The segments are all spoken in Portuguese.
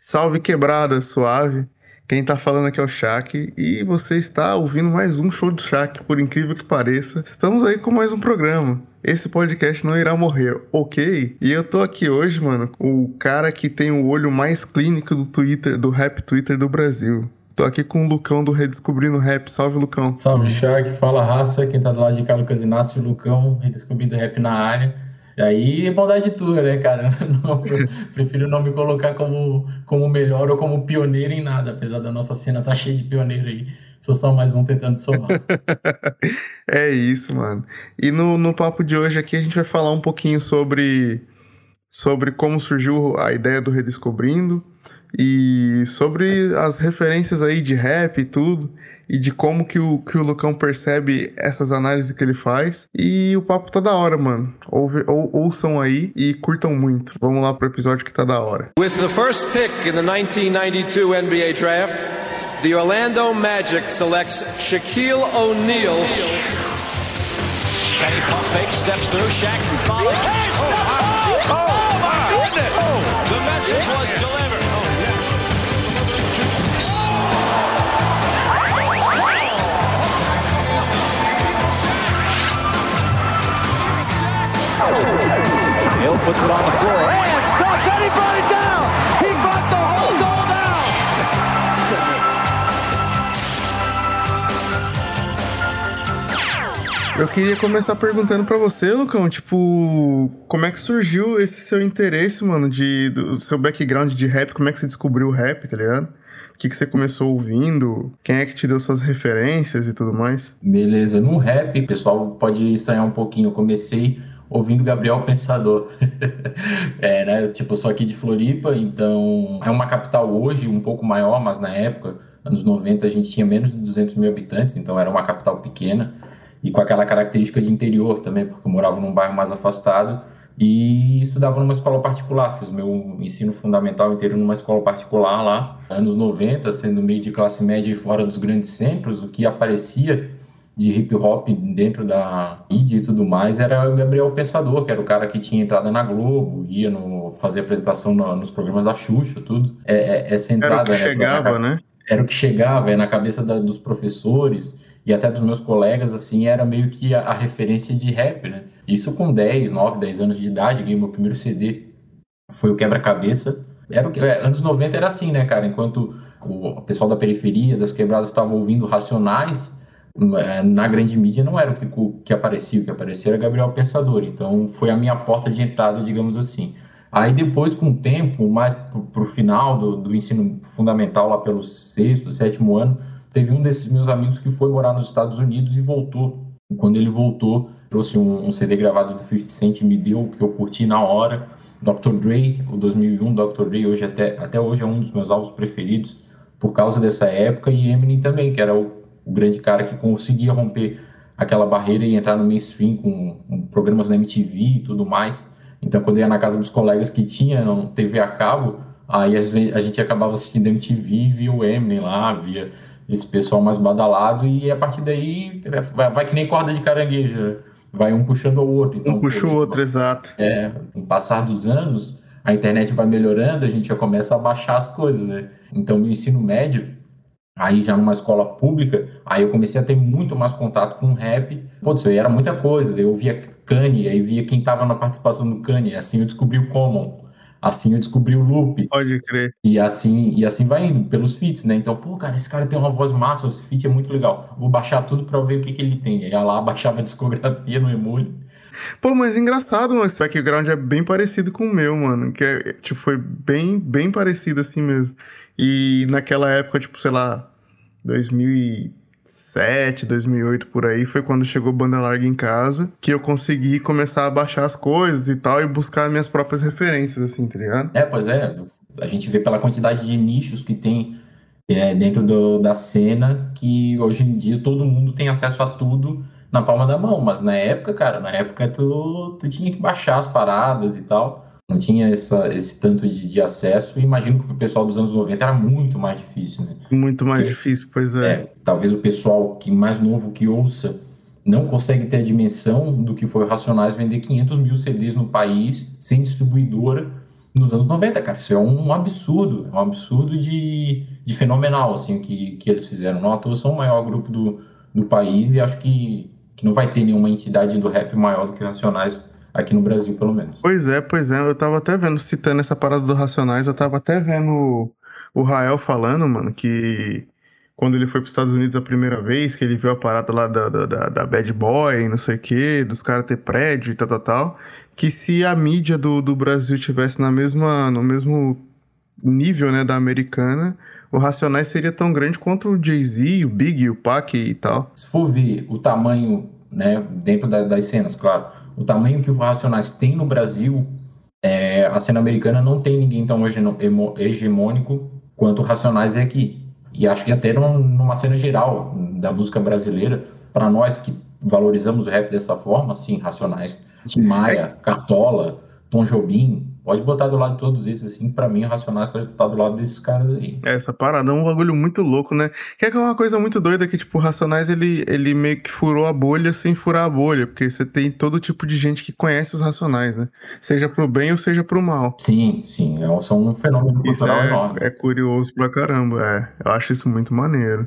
Salve quebrada, suave. Quem tá falando aqui é o Shaq e você está ouvindo mais um show do Shaq, por incrível que pareça. Estamos aí com mais um programa. Esse podcast não irá morrer, ok? E eu tô aqui hoje, mano, o cara que tem o olho mais clínico do Twitter, do rap Twitter do Brasil. Tô aqui com o Lucão do Redescobrindo Rap. Salve, Lucão. Salve, Shaq. Fala, raça. Quem tá do lado de cá, Lucas Inácio, Lucão, Redescobrindo Rap na área. E aí é bondade tua, né, cara? Não, prefiro não me colocar como, como melhor ou como pioneiro em nada, apesar da nossa cena tá cheia de pioneiro aí. Sou só mais um tentando somar. é isso, mano. E no, no papo de hoje aqui a gente vai falar um pouquinho sobre, sobre como surgiu a ideia do Redescobrindo e sobre as referências aí de rap e tudo e de como que o, que o Lucão percebe essas análises que ele faz. E o papo tá da hora, mano. Ouve, ou, ouçam aí e curtam muito. Vamos lá pro episódio que tá da hora. With the first pick in the 1992 NBA draft, the Orlando Magic selects Shaquille O'Neal. Penny pump fake, steps through, Shaq follows. Hey, steps oh, oh, oh, my goodness! Oh, the message was delivered. Puts it on the floor and stops it down. He brought the whole goal down. Eu queria começar perguntando para você, Lucão, tipo, como é que surgiu esse seu interesse, mano, de, do seu background de rap, como é que você descobriu o rap, tá ligado? O que, que você começou ouvindo? Quem é que te deu suas referências e tudo mais? Beleza, no rap, pessoal pode estranhar um pouquinho. Eu comecei ouvindo Gabriel Pensador. é, né? Tipo, eu sou aqui de Floripa, então é uma capital hoje um pouco maior, mas na época, anos 90, a gente tinha menos de 200 mil habitantes, então era uma capital pequena e com aquela característica de interior também, porque eu morava num bairro mais afastado e estudava numa escola particular. Fiz meu ensino fundamental inteiro numa escola particular lá, anos 90, sendo meio de classe média e fora dos grandes centros, o que aparecia de hip hop dentro da mídia e tudo mais era o Gabriel Pensador, que era o cara que tinha entrada na Globo, ia no, fazer apresentação no, nos programas da Xuxa, tudo. É, é, essa entrada. Era o que né, chegava, né? Era o que chegava, é, na cabeça da, dos professores e até dos meus colegas, assim, era meio que a, a, referência de rap, né? Isso com 10, 9, 10 anos de idade, ganhei meu primeiro CD, foi o Quebra-Cabeça. Era o que, é, anos 90 era assim, né, cara? Enquanto o pessoal da periferia, das quebradas, estava ouvindo Racionais, na grande mídia não era o que, que aparecia, o que aparecia era Gabriel Pensador. Então foi a minha porta de entrada, digamos assim. Aí depois, com o tempo, mais para o final do, do, ensino fundamental, lá pelo sexto, sétimo ano, teve um desses meus amigos que foi morar nos Estados Unidos e voltou. E quando ele voltou, trouxe um, um, CD gravado do 50 Cent, me deu, que eu curti na hora. Dr. Dre, o 2001, Dr. Dre, hoje até, até hoje é um dos meus álbuns preferidos por causa dessa época, e Eminem também, que era o o grande cara que conseguia romper aquela barreira e entrar no mainstream com, com programas na MTV e tudo mais. Então, quando eu ia na casa dos colegas que tinham TV a cabo, aí a gente acabava assistindo MTV, via o Eminem lá, via esse pessoal mais badalado, e a partir daí vai, vai que nem corda de caranguejo, né? vai um puxando o outro. Então, um puxa o outro, exato. É, com o passar dos anos, a internet vai melhorando, a gente já começa a baixar as coisas, né? Então, no ensino médio, Aí já numa escola pública, aí eu comecei a ter muito mais contato com rap. Aí era muita coisa. Eu via Kanye, aí via quem tava na participação do Kanye. Assim eu descobri o Common. Assim eu descobri o Loop. Pode crer. E assim, e assim vai indo, pelos feats, né? Então, pô, cara, esse cara tem uma voz massa, esse feat é muito legal. Vou baixar tudo pra ver o que, que ele tem. Aí lá baixava a discografia no Emule. Pô, mas engraçado, mano. Esse background é bem parecido com o meu, mano. Que é, tipo, foi bem, bem parecido assim mesmo. E naquela época, tipo, sei lá, 2007, 2008 por aí, foi quando chegou Banda Larga em casa, que eu consegui começar a baixar as coisas e tal e buscar minhas próprias referências, assim, tá ligado? É, pois é. A gente vê pela quantidade de nichos que tem é, dentro do, da cena que hoje em dia todo mundo tem acesso a tudo na palma da mão, mas na época, cara, na época tu, tu tinha que baixar as paradas e tal não tinha essa, esse tanto de, de acesso. E imagino que o pessoal dos anos 90 era muito mais difícil, né? Muito mais Porque, difícil, pois é. é. Talvez o pessoal que mais novo que ouça não consegue ter a dimensão do que foi o Racionais vender 500 mil CDs no país, sem distribuidora, nos anos 90, cara. Isso é um absurdo, é um absurdo de, de fenomenal, assim, que, que eles fizeram. Não, à são o maior grupo do, do país e acho que, que não vai ter nenhuma entidade do rap maior do que o Racionais aqui no Brasil, pelo menos. Pois é, pois é. Eu tava até vendo, citando essa parada do Racionais, eu tava até vendo o Rael falando, mano, que quando ele foi para os Estados Unidos a primeira vez, que ele viu a parada lá da, da, da Bad Boy, não sei o quê, dos caras ter prédio e tal, tal, tal, que se a mídia do, do Brasil tivesse na mesma, no mesmo nível, né, da americana, o Racionais seria tão grande quanto o Jay-Z, o Big, o Pac e tal. Se for ver o tamanho, né, dentro da, das cenas, claro, o tamanho que o Racionais tem no Brasil, é, a cena americana não tem ninguém tão hegemônico quanto o Racionais é aqui. E acho que até numa cena geral da música brasileira, para nós que valorizamos o rap dessa forma, assim, Racionais, Tim Maia, Cartola, Tom Jobim, pode botar do lado de todos esses, assim, pra mim, o Racionais tá do lado desses caras aí. É, essa parada é um bagulho muito louco, né? Que é uma coisa muito doida que, tipo, o Racionais, ele, ele meio que furou a bolha sem furar a bolha, porque você tem todo tipo de gente que conhece os Racionais, né? Seja pro bem ou seja pro mal. Sim, sim, é, são um fenômeno cultural é, enorme. É curioso pra caramba, é. Eu acho isso muito maneiro.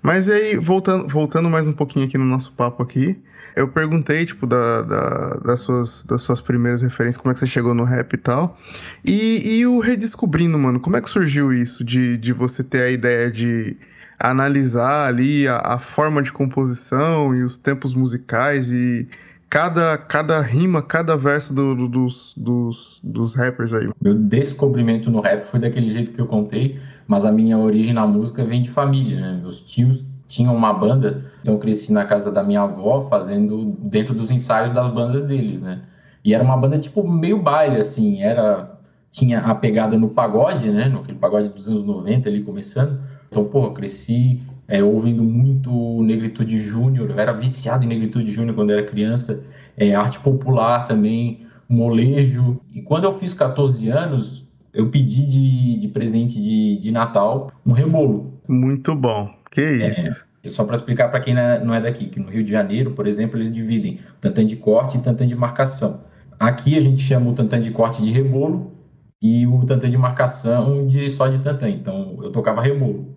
Mas aí, voltando, voltando mais um pouquinho aqui no nosso papo aqui, eu perguntei, tipo, da, da, das, suas, das suas primeiras referências, como é que você chegou no rap e tal. E, e o Redescobrindo, mano, como é que surgiu isso de, de você ter a ideia de analisar ali a, a forma de composição e os tempos musicais e cada, cada rima, cada verso do, do, dos, dos, dos rappers aí. Meu descobrimento no rap foi daquele jeito que eu contei, mas a minha origem na música vem de família, né? Meus tios tinham uma banda, então eu cresci na casa da minha avó fazendo dentro dos ensaios das bandas deles, né? E era uma banda tipo meio baile, assim, era tinha a pegada no pagode, né? No aquele pagode dos anos 90 ali começando. Então, pô, eu cresci é, ouvindo muito Negritude Júnior, eu era viciado em Negritude Júnior quando era criança, é, arte popular também, molejo. E quando eu fiz 14 anos, eu pedi de, de presente de, de Natal um rebolo. Muito bom. Que é, isso. É, só para explicar para quem não é daqui, que no Rio de Janeiro, por exemplo, eles dividem tantã de corte e tantã de marcação. Aqui a gente chama o tantã de corte de rebolo e o tantã de marcação de só de tantã. Então eu tocava rebolo.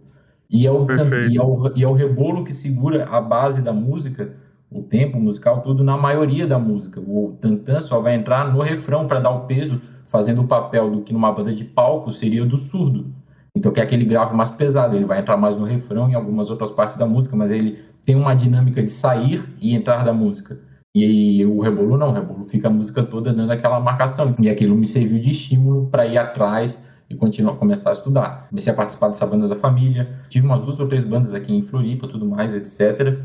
E é, o, e, é o, e é o rebolo que segura a base da música, o tempo musical, tudo na maioria da música. O tantã só vai entrar no refrão para dar o peso, fazendo o papel do que numa banda de palco seria do surdo. Então, que é aquele grave mais pesado, ele vai entrar mais no refrão e em algumas outras partes da música, mas ele tem uma dinâmica de sair e entrar da música. E o rebolo não, o rebolo fica a música toda dando aquela marcação. E aquilo me serviu de estímulo para ir atrás e continuar começar a estudar. Comecei a participar dessa banda da família, tive umas duas ou três bandas aqui em Floripa, tudo mais, etc.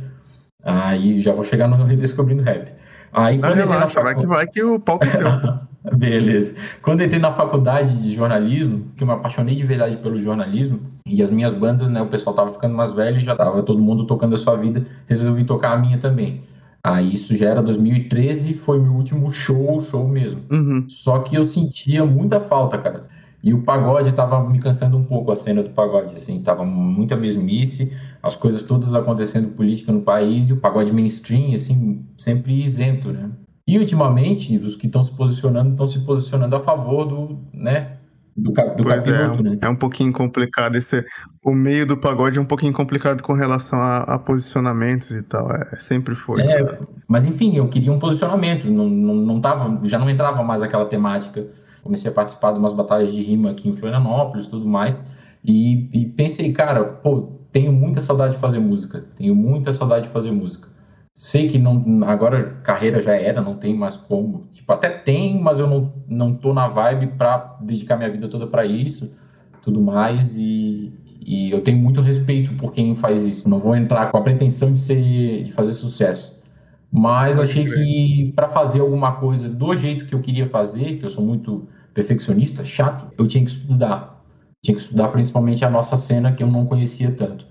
Aí já vou chegar no Redescobrindo Rap. Aí, quando relaxa, facu... vai que vai que o palco é teu. Beleza. Quando entrei na faculdade de jornalismo, que eu me apaixonei de verdade pelo jornalismo, e as minhas bandas, né, o pessoal tava ficando mais velho e já tava todo mundo tocando a sua vida, resolvi tocar a minha também. Aí isso já era 2013, foi meu último show, show mesmo. Uhum. Só que eu sentia muita falta, cara. E o pagode tava me cansando um pouco, a cena do pagode, assim, tava muita mesmice, as coisas todas acontecendo política no país, e o pagode mainstream, assim, sempre isento, né? E ultimamente, os que estão se posicionando, estão se posicionando a favor do, né, do, do pois capiroto, é, né? É um pouquinho complicado esse. O meio do pagode é um pouquinho complicado com relação a, a posicionamentos e tal. É, sempre foi. É, mas enfim, eu queria um posicionamento. Não, não, não tava, já não entrava mais aquela temática. Comecei a participar de umas batalhas de rima aqui em Florianópolis tudo mais. E, e pensei, cara, pô, tenho muita saudade de fazer música. Tenho muita saudade de fazer música. Sei que não, agora carreira já era, não tem mais como. Tipo, até tem, mas eu não, não tô na vibe para dedicar minha vida toda para isso, tudo mais. E, e eu tenho muito respeito por quem faz isso. Não vou entrar com a pretensão de ser de fazer sucesso. Mas achei que para fazer alguma coisa do jeito que eu queria fazer, que eu sou muito perfeccionista, chato, eu tinha que estudar. Tinha que estudar principalmente a nossa cena que eu não conhecia tanto.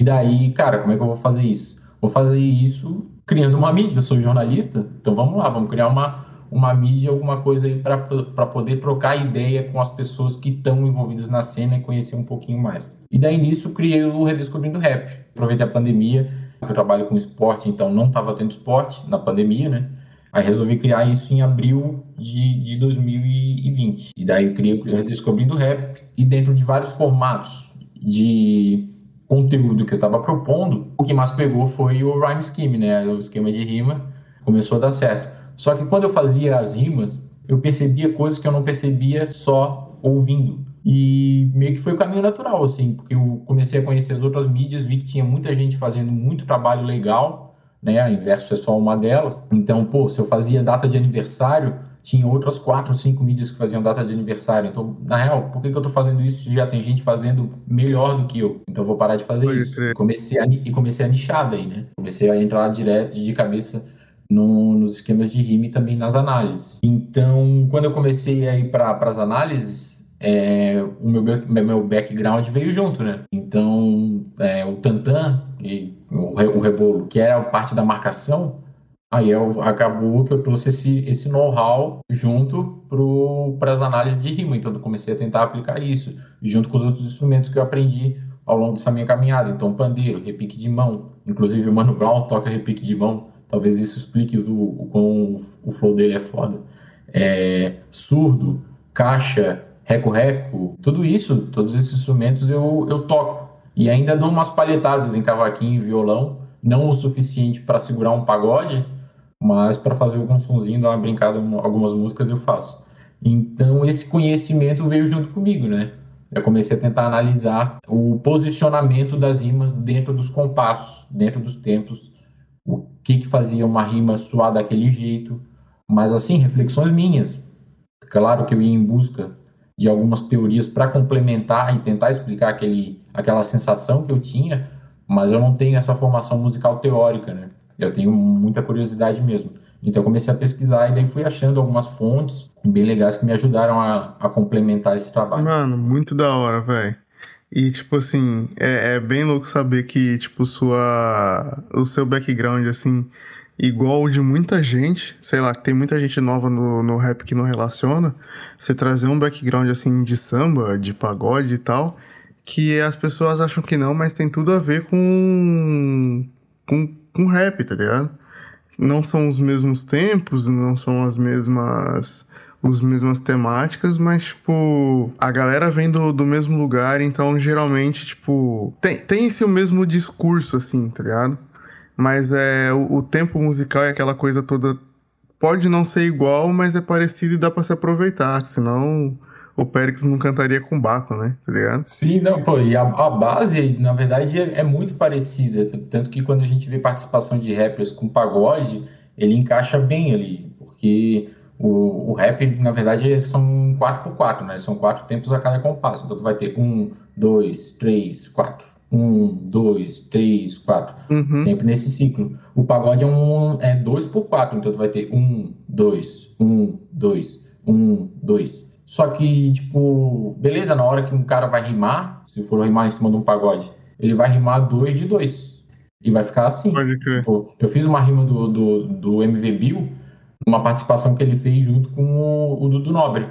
E daí, cara, como é que eu vou fazer isso? Vou fazer isso criando uma mídia. Eu sou jornalista, então vamos lá, vamos criar uma, uma mídia, alguma coisa aí para poder trocar ideia com as pessoas que estão envolvidas na cena e conhecer um pouquinho mais. E daí nisso criei o Redescobrindo Rap. Aproveitei a pandemia, que eu trabalho com esporte, então não estava tendo esporte na pandemia, né? Aí resolvi criar isso em abril de, de 2020. E daí eu criei o Redescobrindo Rap. E dentro de vários formatos de conteúdo que eu estava propondo, o que mais pegou foi o rhyme scheme, né? O esquema de rima começou a dar certo. Só que quando eu fazia as rimas, eu percebia coisas que eu não percebia só ouvindo. E meio que foi o caminho natural, assim, porque eu comecei a conhecer as outras mídias, vi que tinha muita gente fazendo muito trabalho legal, né? A Inverso é só uma delas. Então, pô, se eu fazia data de aniversário, tinha outras quatro, cinco mídias que faziam data de aniversário. Então, na real, por que, que eu tô fazendo isso se já tem gente fazendo melhor do que eu? Então, eu vou parar de fazer Pode isso. Comecei a, e comecei a nichar daí, né? Comecei a entrar direto, de cabeça no, nos esquemas de rima e também nas análises. Então, quando eu comecei a ir para as análises, é, o meu, meu background veio junto, né? Então, é, o Tantan e o, o Rebolo, que era parte da marcação, aí eu, acabou que eu trouxe esse, esse know-how junto para as análises de rima. Então, eu comecei a tentar aplicar isso, junto com os outros instrumentos que eu aprendi ao longo dessa minha caminhada. Então, pandeiro, repique de mão. Inclusive, o Mano Brown toca repique de mão. Talvez isso explique o, o quão o flow dele é foda. É, surdo, caixa, reco-reco, tudo isso, todos esses instrumentos eu, eu toco. E ainda dou umas palhetadas em cavaquinho e violão, não o suficiente para segurar um pagode, mas para fazer algum sonzinho, dar uma brincada, algumas músicas eu faço. Então esse conhecimento veio junto comigo, né? Eu comecei a tentar analisar o posicionamento das rimas dentro dos compassos, dentro dos tempos, o que que fazia uma rima soar daquele jeito, mas assim, reflexões minhas. Claro que eu ia em busca de algumas teorias para complementar e tentar explicar aquele, aquela sensação que eu tinha, mas eu não tenho essa formação musical teórica, né? Eu tenho muita curiosidade mesmo. Então eu comecei a pesquisar e daí fui achando algumas fontes bem legais que me ajudaram a, a complementar esse trabalho. Mano, muito da hora, velho. E, tipo assim, é, é, bem louco saber que, tipo, sua, o seu background, assim, igual de muita gente, sei lá, tem muita gente nova no, no rap que não relaciona, você trazer um background assim de samba, de pagode e tal, que as pessoas acham que não, mas tem tudo a ver com, com, com rap, tá ligado? Não são os mesmos tempos, não são as mesmas os mesmas temáticas, mas, tipo, a galera vem do, do mesmo lugar, então geralmente, tipo, tem, tem esse o mesmo discurso, assim, tá ligado? Mas é o, o tempo musical é aquela coisa toda. Pode não ser igual, mas é parecido e dá pra se aproveitar. Senão o Périx não cantaria com Baco, né? Tá ligado? Sim, não, pô, e a, a base, na verdade, é, é, muito parecida. Tanto que quando a gente vê participação de rappers com pagode, ele encaixa bem ali. Porque o, o rap, na verdade, são 4x4, né? São quatro tempos a cada compasso. Então tu vai ter um, dois, três, quatro um, dois, três, quatro. Uhum. Sempre nesse ciclo. O pagode é um é dois por quatro, então tu vai ter um, dois, um, dois, um, dois. Só que, tipo, beleza, na hora que um cara vai rimar, se for rimar em cima de um pagode, ele vai rimar dois de dois. E vai ficar assim. Pode crer. Tipo, eu fiz uma rima do, do, do MV Bill, uma participação que ele fez junto com o, o Dudu Nobre.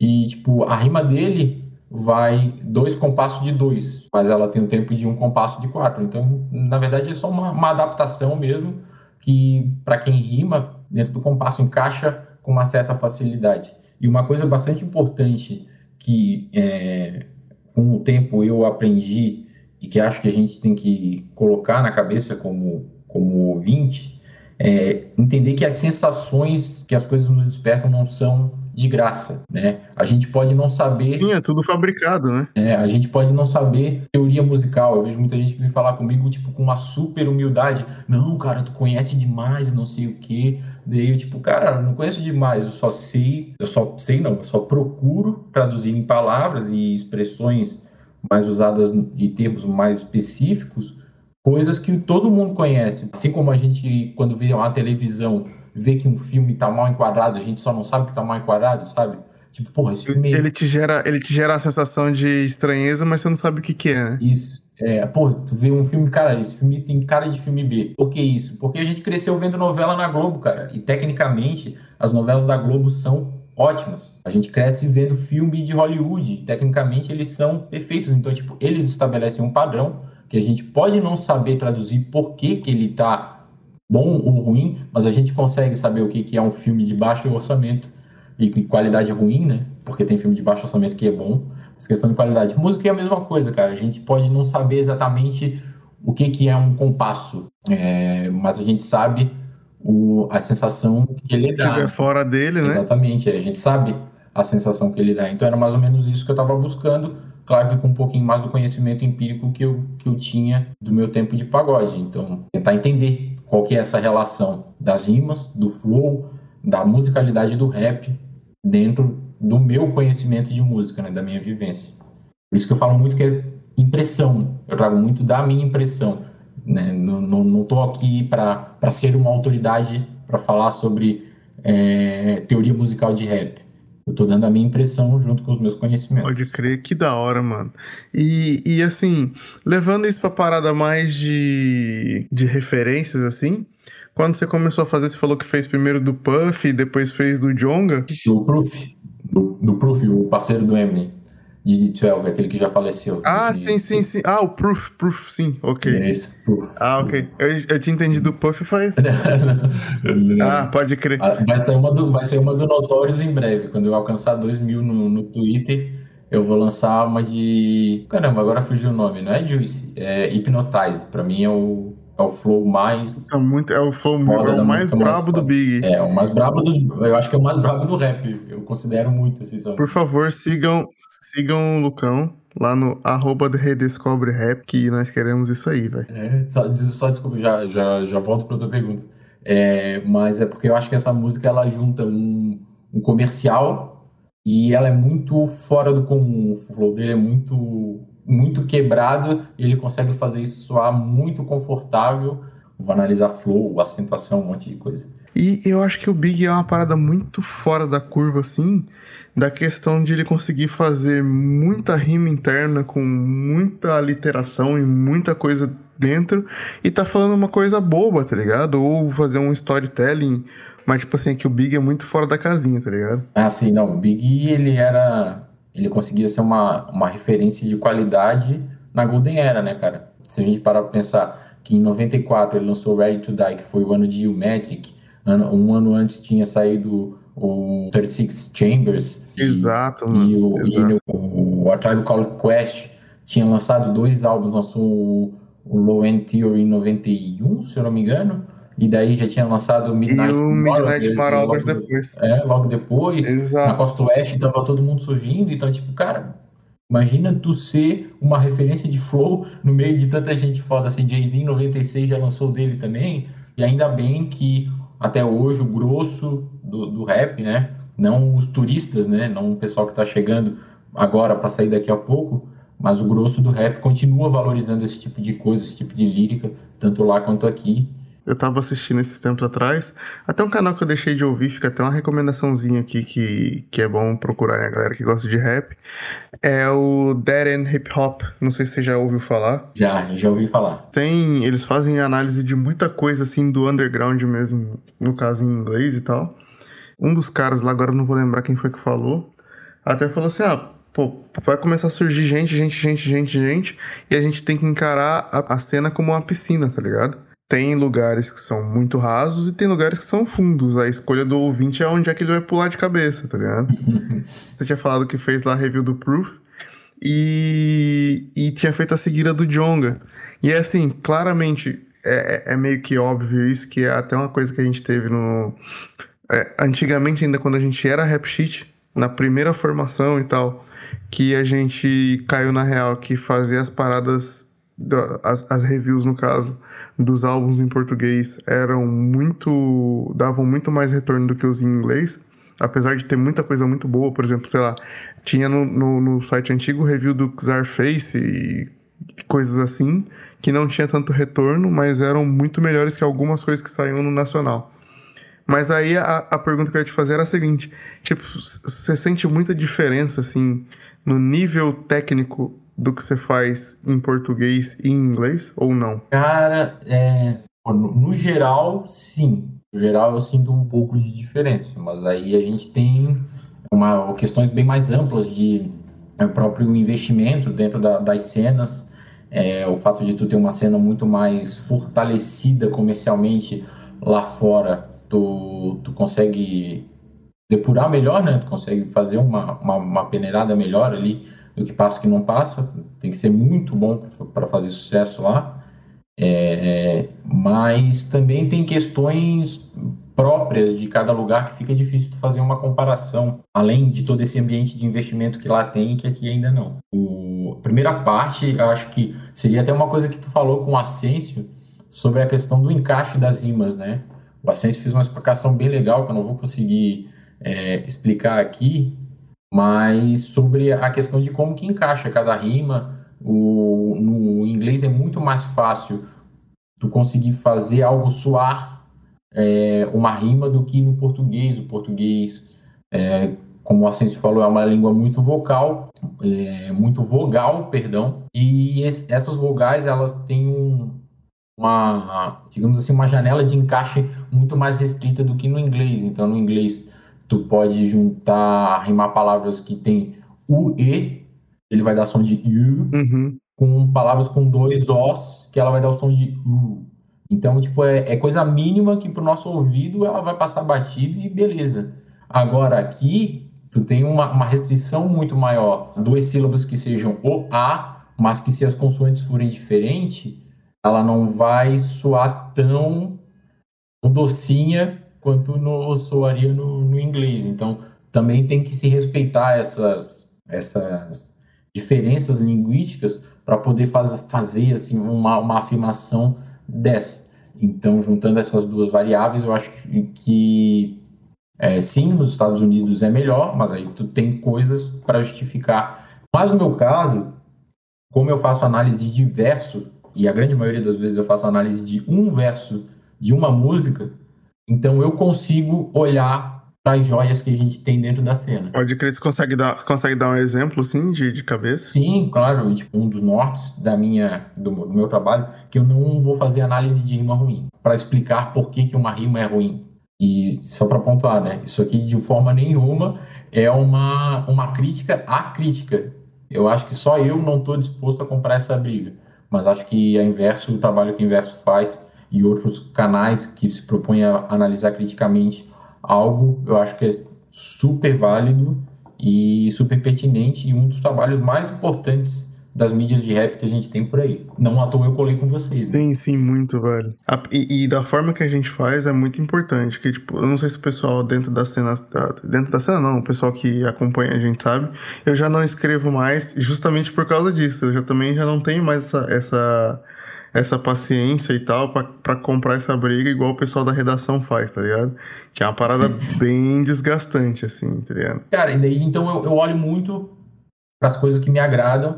E, tipo, a rima dele vai dois compassos de dois, mas ela tem o tempo de um compasso de quatro. Então, na verdade, é só uma, uma adaptação mesmo que, para quem rima, dentro do compasso encaixa com uma certa facilidade. E uma coisa bastante importante que, é, com o tempo, eu aprendi e que acho que a gente tem que colocar na cabeça como, como ouvinte, é entender que as sensações que as coisas nos despertam não são de graça, né? A gente pode não saber... Sim, é tudo fabricado, né? É, a gente pode não saber teoria musical. Eu vejo muita gente vir falar comigo, tipo, com uma super humildade. Não, cara, tu conhece demais, não sei o quê. Daí eu, tipo, cara, não conheço demais, eu só sei... Eu só sei, não, eu só procuro traduzir em palavras e expressões mais usadas e termos mais específicos coisas que todo mundo conhece. Assim como a gente, quando vê uma televisão vê que um filme tá mal enquadrado, a gente só não sabe que tá mal enquadrado, sabe? Tipo, porra, esse filme. Ele te gera, ele te gera a sensação de estranheza, mas você não sabe o que, que é, né? Isso. É, porra, tu vê um filme, cara, esse filme tem cara de filme B. Por que isso? Porque a gente cresceu vendo novela na Globo, cara. E tecnicamente, as novelas da Globo são ótimas. A gente cresce vendo filme de Hollywood. Tecnicamente, eles são perfeitos. Então, tipo, eles estabelecem um padrão que a gente pode não saber traduzir por que, que ele tá bom ou ruim, mas a gente consegue saber o que, que é um filme de baixo orçamento e qualidade ruim, né? Porque tem filme de baixo orçamento que é bom. Essa questão de qualidade. Música é a mesma coisa, cara. A gente pode não saber exatamente o que, que é um compasso, é, mas a gente sabe o, a sensação que ele dá. Estiver fora dele, né? Exatamente, a gente sabe a sensação que ele dá. Então era mais ou menos isso que eu estava buscando, claro que com um pouquinho mais do conhecimento empírico que eu, que eu tinha do meu tempo de pagode. Então, tentar entender qual que é essa relação das rimas, do flow, da musicalidade do rap dentro do meu conhecimento de música, né, da minha vivência. Por isso que eu falo muito que é impressão. Eu trago muito da minha impressão. Né? Não estou aqui para ser uma autoridade para falar sobre é, teoria musical de rap. Eu estou dando a minha impressão junto com os meus conhecimentos. Pode crer, que da hora, mano. E, e assim, levando isso pra parada mais de, de referências, assim, quando você começou a fazer, você falou que fez primeiro do Puff e depois fez do Jonga. Do Proof. Do, do Proof, o parceiro do Eminem. De 12, aquele que já faleceu. Ah, sim, sim, sim. Ah, o Proof, Proof, sim, ok. É isso, Proof. Ah, ok. Eu, eu tinha entendido o Puff faz. ah, pode crer. Ah, vai ser, uma do, vai ser uma do Notorious em breve. Quando eu alcançar 2 mil no, no Twitter, eu vou lançar uma de. Caramba, agora fugiu o nome. Não é Juice, é Hypnotize. Pra mim é o é o flow mais. É, muito, é o flow é o mais brabo do Big. É, o mais brabo dos. Eu acho que é o mais brabo do rap. Eu considero muito assim. Sabe? Por favor, sigam, sigam o Lucão lá no arroba Redescobre Rap, que nós queremos isso aí, velho. É, só, só desculpa, já, já, já volto pra outra pergunta. É, mas é porque eu acho que essa música ela junta um, um comercial e ela é muito fora do comum. O flow dele é muito muito quebrado e ele consegue fazer isso soar muito confortável. Vou analisar flow, acentuação, um monte de coisa. E eu acho que o Big é uma parada muito fora da curva, assim, da questão de ele conseguir fazer muita rima interna com muita literação e muita coisa dentro e tá falando uma coisa boba, tá ligado? Ou fazer um storytelling, mas tipo assim, é que o Big é muito fora da casinha, tá ligado? Ah, sim, não. O Big, ele era ele conseguia ser uma, uma referência de qualidade na Golden Era, né, cara? Se a gente parar pra pensar que em 94 ele lançou Ready to Die, que foi o ano de Umatic, um ano antes tinha saído o 36 Chambers. Exato, e, mano. E o, Exato. E o, o A Tribe Called Quest tinha lançado dois álbuns, lançou o, o Low End Theory em 91, se eu não me engano, e daí já tinha lançado o Midnight, e o Midnight Marauders depois. É, logo depois. Exato. Na Costa Oeste tava todo mundo surgindo. Então, tipo, cara, imagina tu ser uma referência de flow no meio de tanta gente foda. Assim, Jay-Z em 96 já lançou dele também. E ainda bem que até hoje o grosso do, do rap, né? Não os turistas, né? Não o pessoal que tá chegando agora para sair daqui a pouco. Mas o grosso do rap continua valorizando esse tipo de coisa, esse tipo de lírica, tanto lá quanto aqui. Eu tava assistindo esses tempos atrás. Até um canal que eu deixei de ouvir, fica até uma recomendaçãozinha aqui que, que é bom procurar, né, galera que gosta de rap. É o Dead End Hip Hop. Não sei se você já ouviu falar. Já, já ouvi falar. Tem. Eles fazem análise de muita coisa, assim, do underground mesmo, no caso em inglês e tal. Um dos caras lá, agora eu não vou lembrar quem foi que falou, até falou assim: ah, pô, vai começar a surgir gente, gente, gente, gente, gente, e a gente tem que encarar a, a cena como uma piscina, tá ligado? Tem lugares que são muito rasos e tem lugares que são fundos. A escolha do ouvinte é onde é que ele vai pular de cabeça, tá ligado? Você tinha falado que fez lá a review do Proof e, e tinha feito a seguida do Jonga. E é assim, claramente é, é, é meio que óbvio isso, que é até uma coisa que a gente teve no. É, antigamente, ainda quando a gente era rap sheet, na primeira formação e tal, que a gente caiu na real que fazer as paradas, as, as reviews no caso dos álbuns em português eram muito. davam muito mais retorno do que os em inglês. Apesar de ter muita coisa muito boa, por exemplo, sei lá, tinha no, no, no site antigo review do Xarface e coisas assim, que não tinha tanto retorno, mas eram muito melhores que algumas coisas que saíam no nacional. Mas aí a, a pergunta que eu ia te fazer era a seguinte: tipo, você sente muita diferença, assim, no nível técnico do que você faz em português e em inglês ou não? Cara, é, no, geral, sim. No geral, eu sinto um pouco de diferença, mas aí a gente tem uma, questões bem mais amplas de é, próprio investimento dentro da, das cenas, é, o fato de tu ter uma cena muito mais fortalecida comercialmente lá fora tu, tu consegue depurar melhor, né? Tu consegue fazer uma, uma, uma peneirada melhor ali do que passa que não passa. Tem que ser muito bom para fazer sucesso lá. É, é, mas também tem questões próprias de cada lugar que fica difícil de fazer uma comparação, além de todo esse ambiente de investimento que lá tem e que aqui ainda não. O, a primeira parte, acho que seria até uma coisa que tu falou com o Ascencio sobre a questão do encaixe das rimas, né? O Ascencio fez uma explicação bem legal que eu não vou conseguir é, explicar aqui, mas sobre a questão de como que encaixa cada rima. O, no inglês é muito mais fácil tu conseguir fazer algo soar é, uma rima do que no português. O português, é, como o Ascenso falou, é uma língua muito vocal, é, muito vogal, perdão, e esse, essas vogais elas têm um, uma, digamos assim, uma janela de encaixe muito mais restrita do que no inglês. Então, no inglês, tu pode juntar, rimar palavras que tem u e, ele vai dar som de u, Uhum. com palavras com dois os, que ela vai dar o som de u. Então, tipo, é, é coisa mínima que pro nosso ouvido ela vai passar batido e beleza. Agora aqui, tu tem uma, uma restrição muito maior. Duas sílabas que sejam o a, mas que se as consoantes forem diferentes, ela não vai soar tão docinha quanto no, soaria no, no inglês. Então, também tem que se respeitar essas, essas diferenças linguísticas para poder faz, fazer assim, uma, uma afirmação dessa. Então, juntando essas duas variáveis, eu acho que, que é, sim, nos Estados Unidos é melhor, mas aí tu tem coisas para justificar. Mas no meu caso, como eu faço análise de verso, e a grande maioria das vezes eu faço análise de um verso de uma música, então eu consigo olhar para as joias que a gente tem dentro da cena. Pode crer, você consegue dar, consegue dar um exemplo, assim, de, de cabeça? Sim, claro. Tipo, um dos nortes da minha, do, do meu trabalho, que eu não vou fazer análise de rima ruim, para explicar por que, que uma rima é ruim. E só para pontuar, né? Isso aqui de forma nenhuma é uma, uma crítica à crítica. Eu acho que só eu não estou disposto a comprar essa briga. Mas acho que a Inverso, o trabalho que a Inverso faz e outros canais que se propõem a analisar criticamente algo, eu acho que é super válido e super pertinente e um dos trabalhos mais importantes das mídias de rap que a gente tem por aí. Não à toa eu colei com vocês, né? Sim, sim, muito, velho. A- e, e da forma que a gente faz é muito importante. Que, tipo, eu não sei se o pessoal dentro da cena. Dentro da cena, não, o pessoal que acompanha a gente sabe. Eu já não escrevo mais justamente por causa disso. Eu já também já não tenho mais essa. essa essa paciência e tal pra, pra comprar essa briga igual o pessoal da redação faz, tá ligado? Que é uma parada bem desgastante, assim, tá ligado? Cara, e daí então eu, eu olho muito para as coisas que me agradam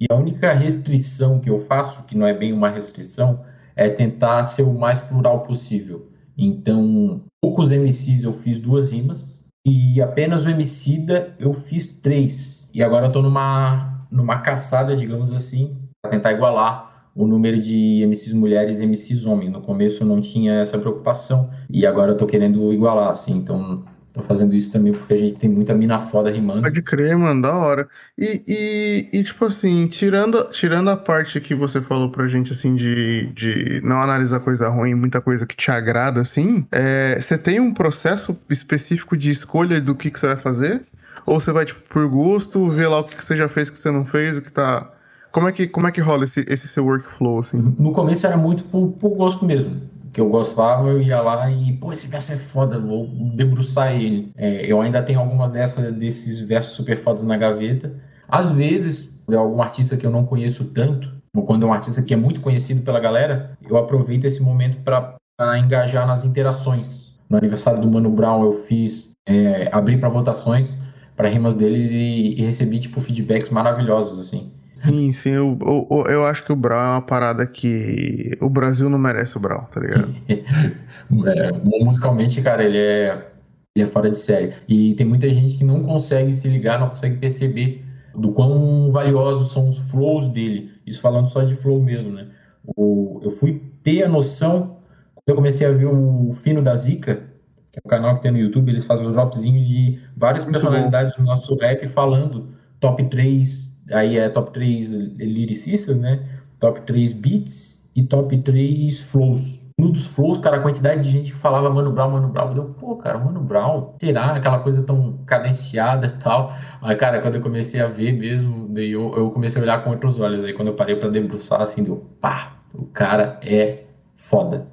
e a única restrição que eu faço, que não é bem uma restrição, é tentar ser o mais plural possível. Então, poucos MCs eu fiz duas rimas e apenas o Emicida eu fiz três. E agora eu tô numa, numa caçada, digamos assim, para tentar igualar o número de MCs mulheres e MCs homens. No começo eu não tinha essa preocupação e agora eu tô querendo igualar, assim. Então, tô fazendo isso também porque a gente tem muita mina foda rimando. Pode crer, mano, da hora. E, e, e, tipo assim, tirando, tirando a parte que você falou pra gente, assim, de, de não analisar coisa ruim, muita coisa que te agrada, assim, é, você tem um processo específico de escolha do que, que você vai fazer? Ou você vai, tipo, por gosto, ver lá o que você já fez, o que você não fez, o que tá... Como é que, como é que rola esse, esse seu workflow, assim? No começo era muito por, por gosto mesmo. Que eu gostava, eu ia lá e, pô, esse verso é foda, vou debruçar ele. É, eu ainda tenho algumas dessas, desses versos super fodas na gaveta. Às vezes, é algum artista que eu não conheço tanto, ou quando é um artista que é muito conhecido pela galera, eu aproveito esse momento para engajar nas interações. No aniversário do Mano Brown, eu fiz, é, abri para votações para rimas deles e, e recebi, tipo, feedbacks maravilhosos, assim. Sim, sim, eu, eu, eu acho que o Brown é uma parada que o Brasil não merece o Brown, tá ligado? É, musicalmente, cara, ele é, ele é fora de série. E tem muita gente que não consegue se ligar, não consegue perceber do quão valiosos são os flows dele. Isso falando só de flow mesmo, né? O, eu fui ter a noção quando eu comecei a ver o Fino da Zica, que é um canal que tem no YouTube, eles fazem os dropzinhos de várias Muito personalidades do nosso rap falando top 3, aí é top 3 lyricistas, né? Top 3 beats e top 3 flows. Um dos flows, cara, a quantidade de gente que falava Mano Brown, Mano Brown, deu, pô, cara, Mano Brown, será aquela coisa tão cadenciada e tal? Aí, cara, quando eu comecei a ver mesmo, daí eu, eu comecei a olhar com outros olhos. Aí quando eu parei pra debruçar, assim, deu, pá, o cara é foda.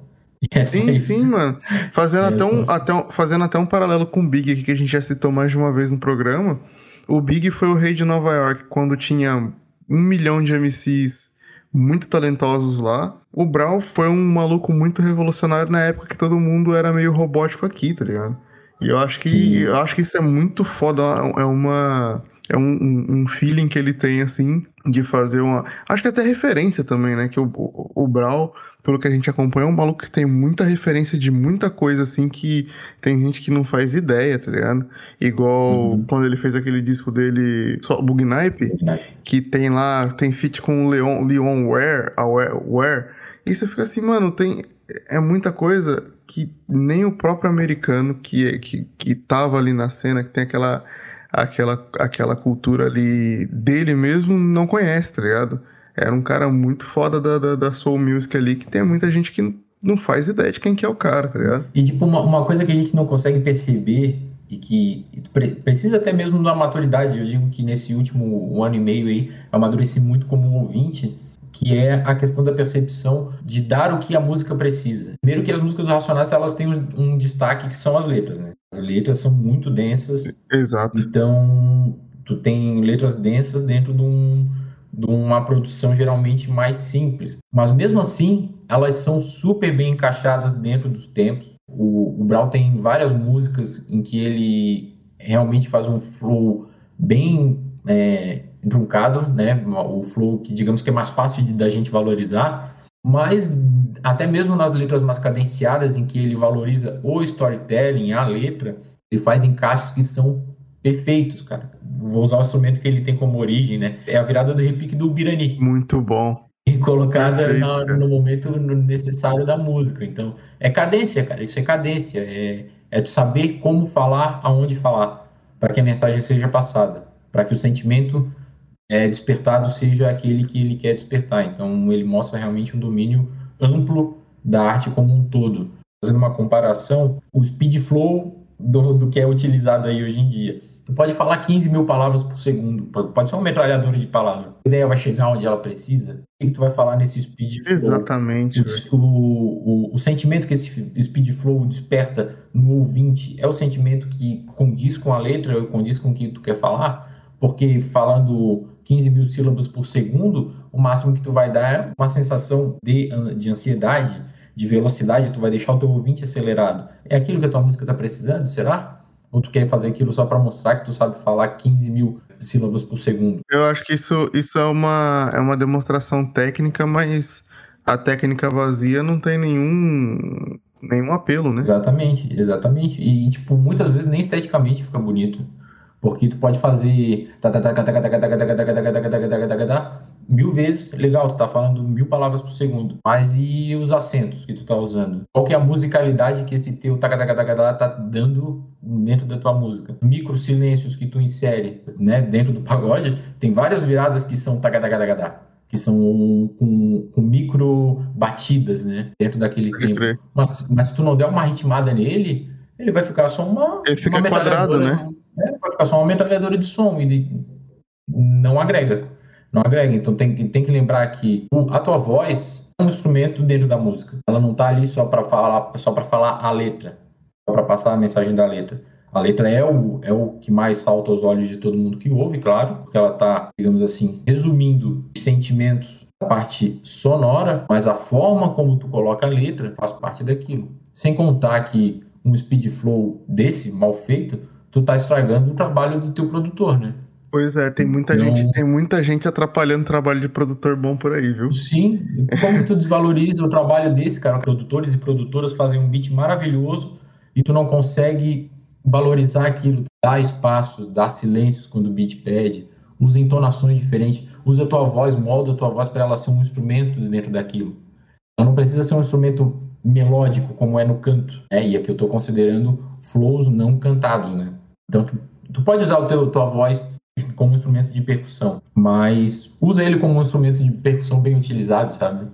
É sim, sim, mano. Fazendo, é até um, até um, fazendo até um paralelo com o Big aqui, que a gente já citou mais de uma vez no programa. O Big foi o rei de Nova York quando tinha um milhão de MCs muito talentosos lá. O Brown foi um maluco muito revolucionário na época que todo mundo era meio robótico aqui, tá ligado? E eu acho que, eu acho que isso é muito foda. É uma. É um, um, feeling que ele tem, assim, de fazer uma. Acho que até referência também, né? Que o, o, o Brown pelo que a gente acompanha, é um maluco que tem muita referência de muita coisa, assim, que tem gente que não faz ideia, tá ligado? Igual uhum. quando ele fez aquele disco dele, só Bug Nipe, que tem lá, tem feat com o Leon, Leon Ware, a Ware, Ware, e você fica assim, mano, tem. É muita coisa que nem o próprio americano que, que, que tava ali na cena, que tem aquela, aquela, aquela cultura ali dele mesmo, não conhece, tá ligado? Era um cara muito foda da, da, da Soul Music ali, que tem muita gente que não faz ideia de quem que é o cara, tá ligado? E, tipo, uma, uma coisa que a gente não consegue perceber e que precisa até mesmo da maturidade, eu digo que nesse último um ano e meio aí, eu amadureci muito como ouvinte, que é a questão da percepção de dar o que a música precisa. Primeiro que as músicas do Racionais, elas têm um destaque que são as letras, né? As letras são muito densas. Exato. Então, tu tem letras densas dentro de um de uma produção geralmente mais simples. Mas mesmo assim, elas são super bem encaixadas dentro dos tempos. O, o tem várias músicas em que ele realmente faz um flow bem é, truncado, né? O flow que digamos que é mais fácil de, da gente valorizar. Mas até mesmo nas letras mais cadenciadas, em que ele valoriza o storytelling, a letra, ele faz encaixes que são perfeitos, cara vou usar o instrumento que ele tem como origem, né? É a virada do repique do Birani. Muito bom. E colocada na, no momento necessário da música. Então, é cadência, cara. Isso é cadência. É, é tu saber como falar, aonde falar, para que a mensagem seja passada, para que o sentimento é, despertado seja aquele que ele quer despertar. Então, ele mostra realmente um domínio amplo da arte como um todo. Fazendo uma comparação, o speed flow do, do que é utilizado aí hoje em dia Tu pode falar 15 mil palavras por segundo. Pode ser uma metralhadora de palavras. A ideia vai chegar onde ela precisa. O que tu vai falar nesse speed flow? Exatamente. O, o, o, o, sentimento que esse speed flow desperta no ouvinte é o sentimento que condiz com a letra, ou condiz com o que tu quer falar. Porque falando 15 mil sílabas por segundo, o máximo que tu vai dar é uma sensação de, de ansiedade, de velocidade, tu vai deixar o teu ouvinte acelerado. É aquilo que a tua música está precisando, será? Ou tu quer fazer aquilo só para mostrar que tu sabe falar 15 mil sílabas por segundo? Eu acho que isso, isso é, uma, é uma demonstração técnica, mas a técnica vazia não tem nenhum, nenhum apelo, né? Exatamente, exatamente. E, tipo, muitas vezes nem esteticamente fica bonito. Porque tu pode fazer mil vezes, legal, tu tá falando mil palavras por segundo. Mas e os acentos que tu tá usando? Qual que é a musicalidade que esse teu tagadagadagadá tá dando dentro da tua música? Micro silêncios que tu insere, né, dentro do pagode, tem várias viradas que são tagadagadagadá que são com, com, micro batidas, né? Dentro daquele tempo. Mas, mas se tu não der uma ritmada nele, ele vai ficar só uma. Ele fica uma quadrado, né? É, vai ficar só uma metralhadora de som e não agrega. Não agrega. Então tem, tem que lembrar que a tua voz é um instrumento dentro da música. Ela não está ali só para falar, só para falar a letra, só para passar a mensagem da letra. A letra é o, é o que mais salta aos olhos de todo mundo que ouve, claro, porque ela está, digamos assim, resumindo sentimentos da parte sonora, mas a forma como tu coloca a letra faz parte daquilo. Sem contar que um speed flow desse, mal feito, tu tá estragando o trabalho do teu produtor, né? Pois é, tem muita então, gente, tem muita gente atrapalhando o trabalho de produtor bom por aí, viu? Sim. Como tu desvaloriza o trabalho desse, cara? Produtores e produtoras fazem um beat maravilhoso e tu não consegue valorizar aquilo, dar espaços, dar silêncios quando o beat pede, usa entonações diferentes, usa a tua voz, molda a tua voz para ela ser um instrumento dentro daquilo. Ela não precisa ser um instrumento melódico como é no canto, né? E aqui eu estou considerando flows não cantados, né? Então tu, tu pode usar o teu tua voz como instrumento de percussão, mas usa ele como um instrumento de percussão bem utilizado, sabe?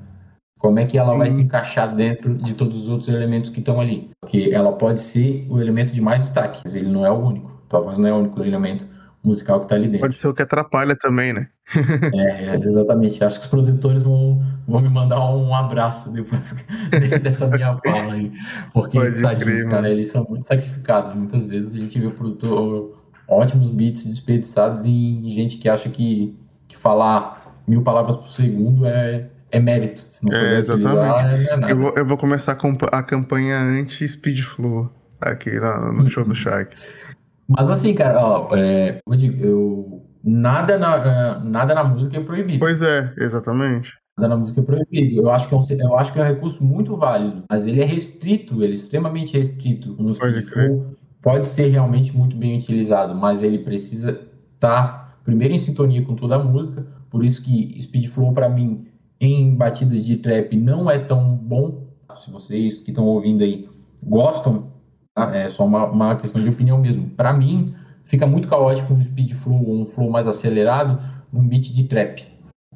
como é que ela vai se encaixar dentro de todos os outros elementos que estão ali? Porque ela pode ser o elemento de mais destaque, mas ele não é o único. Tua voz não é o único elemento musical que está ali dentro. Pode ser o que atrapalha também, né? é, é, exatamente. Acho que os produtores vão, vão me mandar um abraço depois dessa minha fala aí. Porque, Pode tadinhos, crer, cara, eles são muito sacrificados. Muitas vezes a gente vê produtor ótimos beats desperdiçados em gente que acha que, que falar mil palavras por segundo é, é mérito. Se não é, exatamente. É, eu, vou, eu vou começar a campanha anti-speed flow aqui lá no show do Shark. Mas assim, cara, ó, é, eu, digo, eu nada na, nada na música é proibido. Pois é, exatamente. Nada na música é proibido. Eu acho que é um, eu acho que é um recurso muito válido, mas ele é restrito, ele é extremamente restrito. No pode, flow, pode ser realmente muito bem utilizado, mas ele precisa estar tá, primeiro em sintonia com toda a música. Por isso que Speed Flow para mim em batida de trap não é tão bom. Se vocês que estão ouvindo aí gostam Tá? É só uma, uma questão de opinião mesmo. Para mim, fica muito caótico um speed flow ou um flow mais acelerado num beat de trap,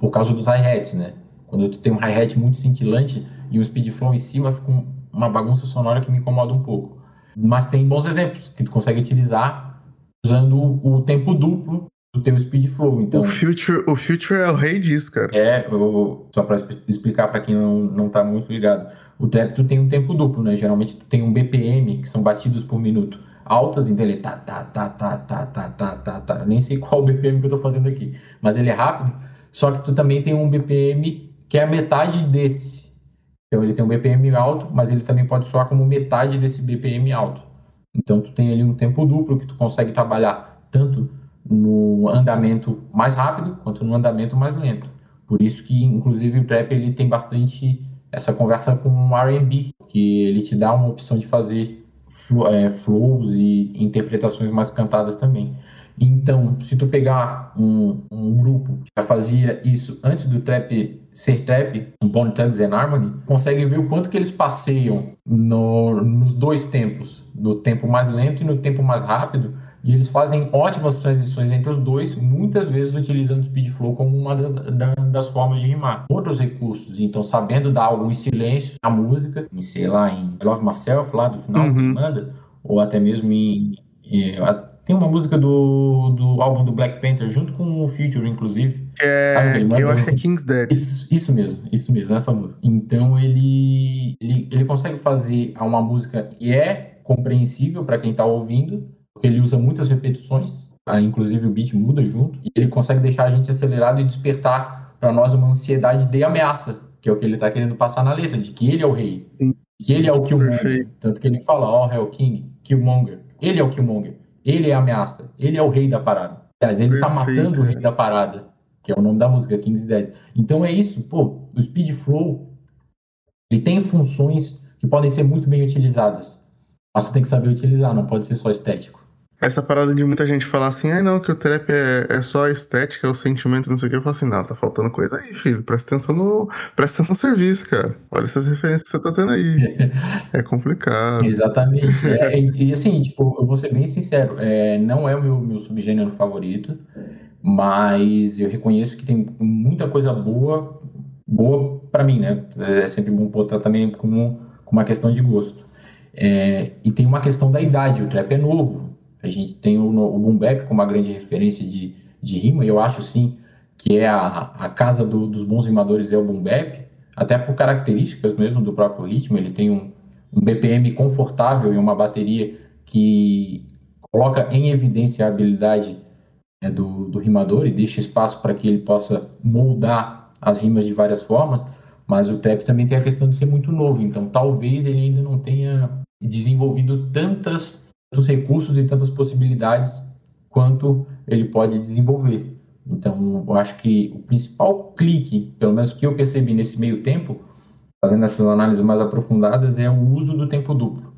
por causa dos hi-hats, né? Quando tu tem um hi-hat muito cintilante e um speed flow em cima, fica uma bagunça sonora que me incomoda um pouco. Mas tem bons exemplos que tu consegue utilizar usando o tempo duplo do teu speed flow. Então, o Future, o Future é o rei disso, cara. É, eu, só para explicar para quem não, não tá muito ligado. O trap tu tem um tempo duplo, né? Geralmente tu tem um BPM, que são batidos por minuto. Altas, então ele tá, tá, tá, tá, tá, tá, tá, tá, tá. Eu nem sei qual BPM que eu tô fazendo aqui. Mas ele é rápido. Só que tu também tem um BPM que é a metade desse. Então ele tem um BPM alto, mas ele também pode soar como metade desse BPM alto. Então tu tem ali um tempo duplo que tu consegue trabalhar tanto no andamento mais rápido quanto no andamento mais lento. Por isso que, inclusive, o trap ele tem bastante essa conversa com o R&B, que ele te dá uma opção de fazer é, flows e interpretações mais cantadas também. Então, se tu pegar um, um, grupo que já fazia isso antes do trap ser trap, um Bone Thugs and Harmony, consegue ver o quanto que eles passeiam no, nos dois tempos, no tempo mais lento e no tempo mais rápido, e eles fazem ótimas transições entre os dois, muitas vezes utilizando o speed flow como uma das, da, das formas de rimar. Outros recursos, então, sabendo dar algo em silêncio na música, em, sei lá, em I Love Myself, lá do final, uhum. manda, ou até mesmo em. em tem uma música do, do álbum do Black Panther, junto com o Future, inclusive. É, eu acho que é King's Dead. Isso, isso mesmo, isso mesmo, essa música. Então ele, ele, ele consegue fazer uma música que é compreensível para quem está ouvindo, porque ele usa muitas repetições, tá? inclusive o beat muda junto, e ele consegue deixar a gente acelerado e despertar para nós uma ansiedade de ameaça, que é o que ele está querendo passar na letra, de que ele é o rei, Sim. que ele é o Killmonger. Perfeito. Tanto que ele fala, ó, oh, Hell King, Killmonger. Ele é o Killmonger. Ele é a ameaça. Ele é o rei da parada. Aliás, ele está matando o rei da parada, que é o nome da música, King's Dead. Então é isso, pô, o Speed Flow, ele tem funções que podem ser muito bem utilizadas. Mas você tem que saber utilizar, não pode ser só estético. Essa parada de muita gente falar assim, ai não, que o trap é, é só estética, é o sentimento, não sei o que. Eu falo assim, não, tá faltando coisa aí, filho. Presta atenção no. Presta atenção no serviço, cara. Olha essas referências que você tá tendo aí. é complicado. Exatamente. É, e assim, tipo, eu vou ser bem sincero, é, não é o meu, meu subgênero favorito, mas eu reconheço que tem muita coisa boa, boa para mim, né? É sempre bom botar também como, como uma questão de gosto. É, e tem uma questão da idade, o trap é novo. A gente tem o, o Boom como uma grande referência de, de rima, e eu acho sim que é a, a casa do, dos bons rimadores é o Boom até por características mesmo do próprio ritmo, ele tem um, um BPM confortável e uma bateria que coloca em evidência a habilidade né, do, do rimador e deixa espaço para que ele possa moldar as rimas de várias formas, mas o trap também tem a questão de ser muito novo, então talvez ele ainda não tenha desenvolvido tantas tantos recursos e tantas possibilidades quanto ele pode desenvolver. Então, eu acho que o principal clique, pelo menos que eu percebi nesse meio tempo, fazendo essas análises mais aprofundadas, é o uso do tempo duplo.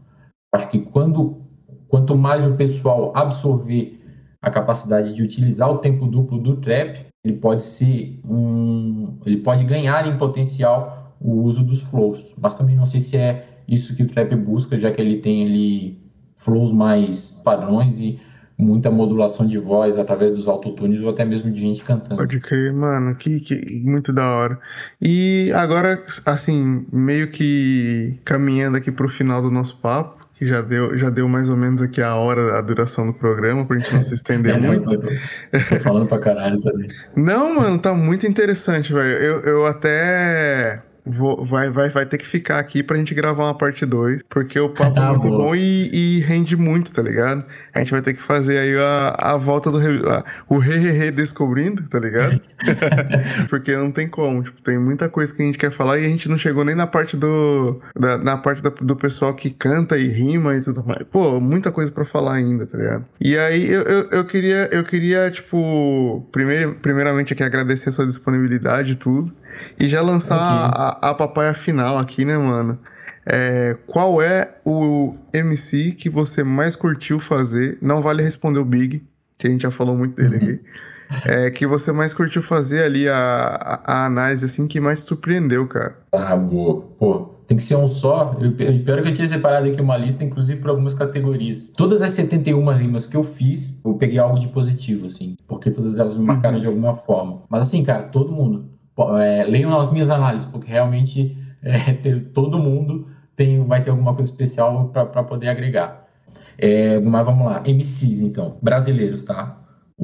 Acho que quando quanto mais o pessoal absorver a capacidade de utilizar o tempo duplo do trap, ele pode ser um, ele pode ganhar em potencial o uso dos flows. Mas também não sei se é isso que o trap busca, já que ele tem ali flows mais padrões e muita modulação de voz através dos autotunes ou até mesmo de gente cantando. Pode crer, mano, que, que muito da hora. E agora, assim, meio que caminhando aqui pro final do nosso papo, que já deu, já deu mais ou menos aqui a hora, a duração do programa, pra gente não se estender É, muito. tô- tô falando pra caralho também. Não, mano, tá muito interessante, velho. Eu, eu até vou, vai, vai, vai ter que ficar aqui pra gente gravar uma parte 2, porque o papo é Ah, muito boa. bom e, e rende muito, tá ligado? A gente vai ter que fazer aí a, a volta do a- o re, re, re descobrindo, tá ligado? porque não tem como, tipo, tem muita coisa que a gente quer falar e a gente não chegou nem na parte do da- na parte da- do pessoal que canta e rima e tudo mais. Pô, muita coisa pra falar ainda, tá ligado? E aí eu, eu, eu queria eu queria tipo primeiro, primeiramente aqui agradecer a sua disponibilidade e tudo e já lançar a, a papaya final aqui, né, mano? É, qual é o MC que você mais curtiu fazer? Não vale responder o Big, que a gente já falou muito dele Uhum. aqui. É, que você mais curtiu fazer ali a, a, a análise, assim, que mais surpreendeu, cara. Ah, boa. Pô, tem que ser um só. Eu, eu- pior que eu tinha separado aqui uma lista, inclusive por algumas categorias. Todas as 71 rimas que eu fiz, eu peguei algo de positivo, assim, porque todas elas me marcaram de alguma forma. Mas assim, cara, todo mundo. É, leiam as minhas análises, porque realmente é, ter- todo mundo tem, vai ter alguma coisa especial pra poder agregar. É, mas vamos lá, MCs então, brasileiros, tá?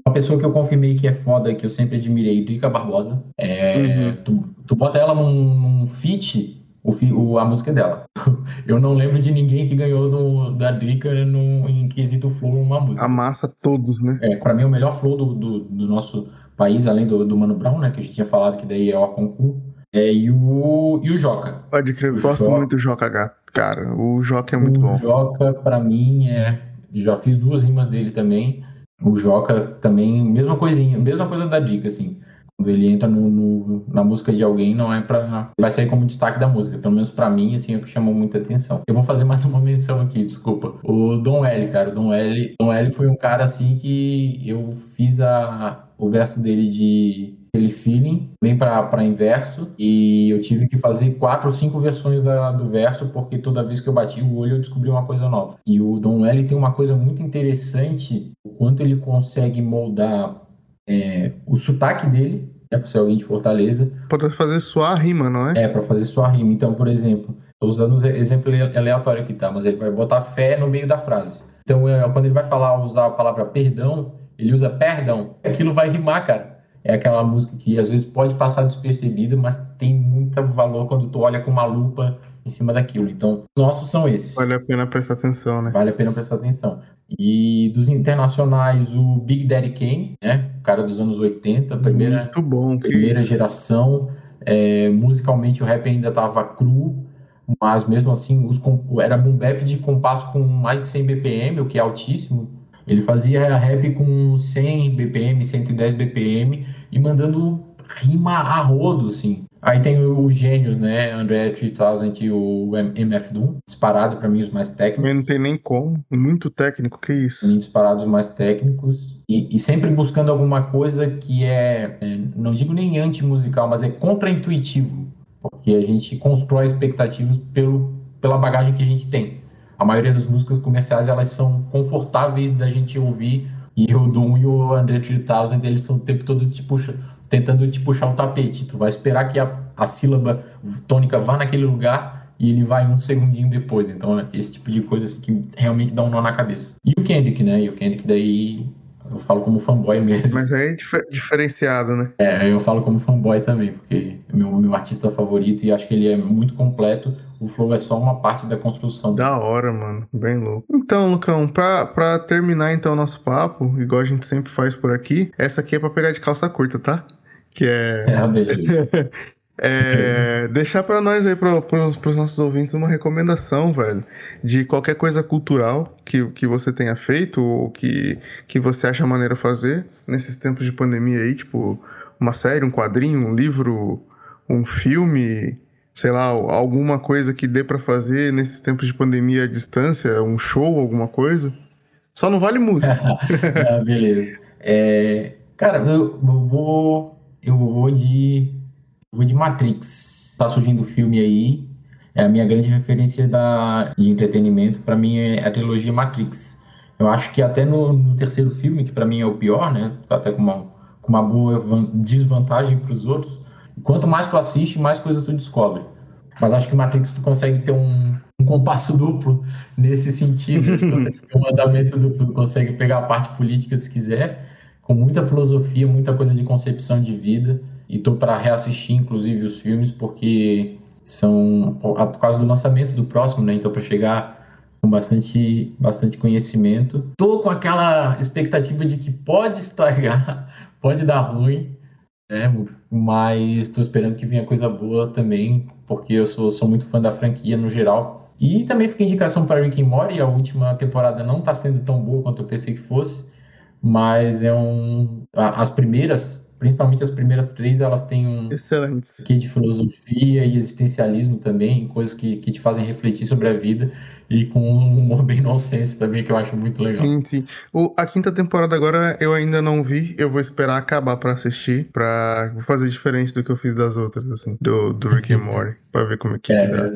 Uma pessoa que eu confirmei que é foda, que eu sempre admirei, Drica Barbosa. É, tu, tu bota ela num, num feat, o, o- a música é dela. Eu não lembro de ninguém que ganhou do, da Drica no, em quesito flow uma música. Amassa todos, né? É, pra mim, o melhor flow do, do, do nosso país, além do, do Mano Brown, né? Que a gente tinha falado que daí é o concurso. É, e o, e o Joca. Pode crer, eu gosto Joca. muito do Joca H, cara. O Joca é muito o bom. Joca, pra mim, é. Já fiz duas rimas dele também. O Joca também, mesma coisinha, mesma coisa da dica, assim. Quando ele entra no, no- na música de alguém, não é pra. Vai sair como destaque da música. Pelo menos pra mim, assim, é o que chamou muita atenção. Eu vou fazer mais uma menção aqui, desculpa. O Dom L, cara. O Dom L, Dom L foi um cara, assim, que eu fiz a, o verso dele de aquele feeling, bem pra inverso, e eu tive que fazer quatro ou cinco versões da- do verso, porque toda vez que eu bati o olho eu descobri uma coisa nova. E o Don L tem uma coisa muito interessante, o quanto ele consegue moldar é, o sotaque dele, né, por ser alguém de Fortaleza, Pode fazer sua rima, não é? é, para fazer sua rima. Então, por exemplo, tô usando um exemplo aleatório aqui, tá? Mas ele vai botar fé no meio da frase. Então, é, quando ele vai falar, usar a palavra perdão, ele usa perdão. Aquilo vai rimar, cara. É aquela música que às vezes pode passar despercebida, mas tem muito valor quando tu olha com uma lupa em cima daquilo. Então, nossos são esses. Vale a pena prestar atenção, né? Vale a pena prestar atenção. E dos internacionais, o Big Daddy Kane, né? O cara dos anos 80, primeira, Muito bom. primeira isso. geração. É, musicalmente o rap ainda tava cru, mas mesmo assim os era boom bap de compasso com mais de 100 BPM, o que é altíssimo. Ele fazia rap com 100 BPM, 110 BPM e mandando rima a rodo, assim. Aí tem os gênios, né? André 3000 e o MF Doom, disparado pra mim os mais técnicos. Também não tem nem como. Muito técnico, que isso. Em disparados mais técnicos e, e sempre buscando alguma coisa que é, é, não digo nem anti-musical, mas é contra-intuitivo, porque a gente constrói expectativas pelo, pela bagagem que a gente tem. A maioria das músicas comerciais elas são confortáveis da gente ouvir e o Doom e o André 3000 eles estão o tempo todo te puxa, tentando te puxar o tapete. Tu vai esperar que a, a sílaba tônica vá naquele lugar e ele vai um segundinho depois. Então, é esse tipo de coisa assim, que realmente dá um nó na cabeça. E o Kendrick, né? E o Kendrick daí eu falo como fanboy mesmo. Mas aí é difer- diferenciado, né? É, eu falo como fanboy também, porque é meu, meu artista favorito e acho que ele é muito completo. O flow é só uma parte da construção. Da hora, mano. Bem louco. Então, Lucão, pra, pra terminar então o nosso papo, igual a gente sempre faz por aqui, essa aqui é pra pegar de calça curta, tá? Que é. É, beleza. É, deixar pra nós aí, pros, pros nossos ouvintes, uma recomendação, velho, de qualquer coisa cultural que, que você tenha feito ou que, que você acha maneiro fazer nesses tempos de pandemia aí, tipo, uma série, um quadrinho, um livro, um filme, sei lá, alguma coisa que dê pra fazer nesses tempos de pandemia à distância, um show, alguma coisa. Só não vale música. Ah, beleza. É, cara, eu vou. Eu vou de. Vou de Matrix. Tá surgindo o filme aí. É a minha grande referência da, de entretenimento. Pra mim é a trilogia Matrix. Eu acho que até no, no terceiro filme, que para mim é o pior, né? Até com uma, com uma boa desvantagem para os outros. Quanto mais tu assiste, mais coisa tu descobre. Mas acho que Matrix tu consegue ter um, um compasso duplo nesse sentido. Tu consegue ter um andamento duplo, tu consegue pegar a parte política se quiser, com muita filosofia, muita coisa de concepção de vida. E tô para reassistir, inclusive, os filmes, porque são por causa do lançamento do próximo, né? Então, para chegar com bastante, bastante conhecimento. Tô com aquela expectativa de que pode estragar, pode dar ruim, né? Mas tô esperando que venha coisa boa também, porque eu sou, sou muito fã da franquia no geral. E também fica indicação para Rick and Morty, a última temporada não tá sendo tão boa quanto eu pensei que fosse, mas é um as primeiras principalmente as primeiras três, elas têm um Excelentes. que de filosofia e existencialismo também, coisas que, que te fazem refletir sobre a vida e com um humor bem nonsense também, que eu acho muito legal. Sim, sim. O, a quinta temporada agora eu ainda não vi, eu vou esperar acabar para assistir, pra vou fazer diferente do que eu fiz das outras, assim, do, do Rick and Morty, pra ver como é que, é, que dá.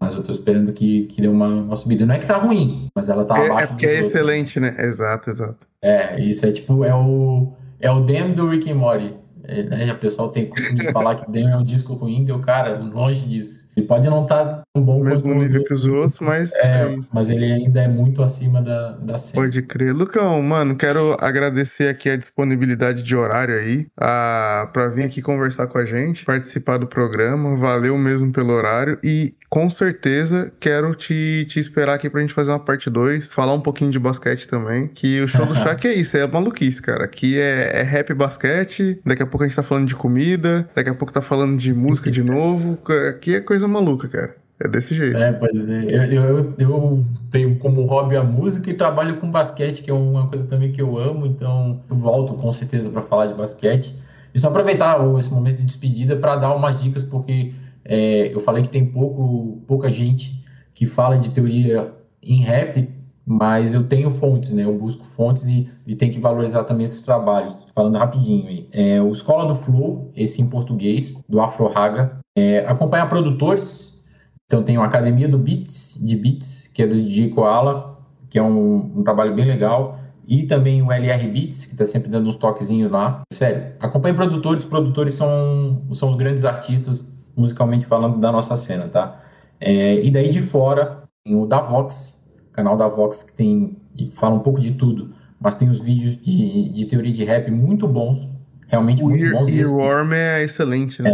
Mas eu tô esperando que, que dê uma, uma subida. Não é que tá ruim, mas ela tá É, abaixo é porque é excelente, né? Exato, exato. É, isso é tipo, é o, é o Dem do Rick and Morty. É, né? O pessoal tem costume de falar que Dem é um disco ruim, deu cara, longe disso. Ele pode não estar tá tão bom mesmo quanto os nível que os outros, mas É, é mas ele ainda é muito acima da, da cena. Pode crer. Lucão, mano, quero agradecer aqui a disponibilidade de horário aí, a, pra vir aqui conversar com a gente, participar do programa. Valeu mesmo pelo horário e com certeza quero te, te esperar aqui pra gente fazer uma parte 2, falar um pouquinho de basquete também, que o show do Shaq é isso, é maluquice, cara. Aqui é, é rap basquete, daqui a pouco a gente tá falando de comida, daqui a pouco tá falando de música de novo. Aqui é coisa maluca, cara. É desse jeito. É, pois é. Eu, eu, eu tenho como hobby a música e trabalho com basquete, que é uma coisa também que eu amo, então eu volto com certeza para falar de basquete. E só aproveitar esse momento de despedida para dar umas dicas, porque é, eu falei que tem pouco, pouca gente que fala de teoria em rap, mas eu tenho fontes, né? Eu busco fontes e, e tenho que valorizar também esses trabalhos. Falando rapidinho aí. É, o Escola do Flow, esse em português, do Afro Raga. É, acompanhar produtores, então tem a Academia do Beats, de Beats, que é do DJ Koala, que é um, um trabalho bem legal. E também o LR Beats, que está sempre dando uns toquezinhos lá. Sério, acompanhe produtores. Produtores são, são os grandes artistas, musicalmente falando, da nossa cena, tá? É, e daí de fora, tem o da Vox, canal da Vox, que tem e fala um pouco de tudo. Mas tem os vídeos de, de teoria de rap muito bons. Realmente O muito Ear, bons. Earworm é excelente, né?